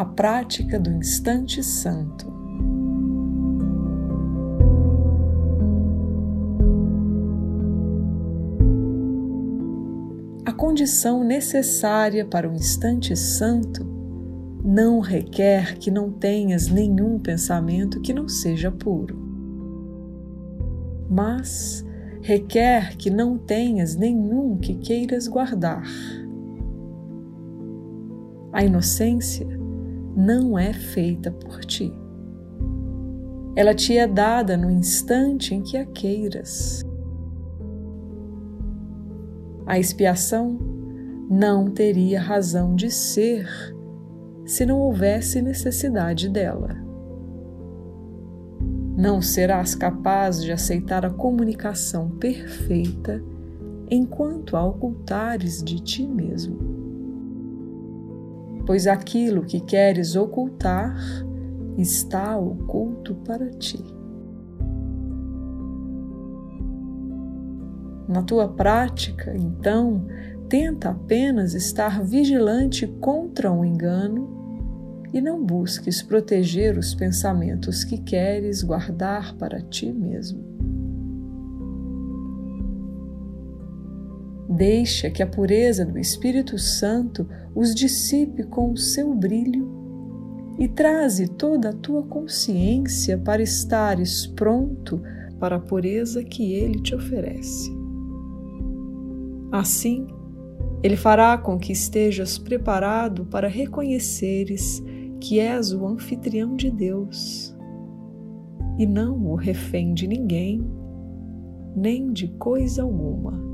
a prática do instante santo. A condição necessária para o instante santo não requer que não tenhas nenhum pensamento que não seja puro, mas requer que não tenhas nenhum que queiras guardar. A inocência não é feita por ti. Ela te é dada no instante em que a queiras. A expiação não teria razão de ser se não houvesse necessidade dela. Não serás capaz de aceitar a comunicação perfeita enquanto a ocultares de ti mesmo. Pois aquilo que queres ocultar está oculto para ti. Na tua prática, então, tenta apenas estar vigilante contra o engano e não busques proteger os pensamentos que queres guardar para ti mesmo. Deixa que a pureza do Espírito Santo os dissipe com o seu brilho e traze toda a tua consciência para estares pronto para a pureza que ele te oferece. Assim, ele fará com que estejas preparado para reconheceres que és o anfitrião de Deus e não o refém de ninguém, nem de coisa alguma.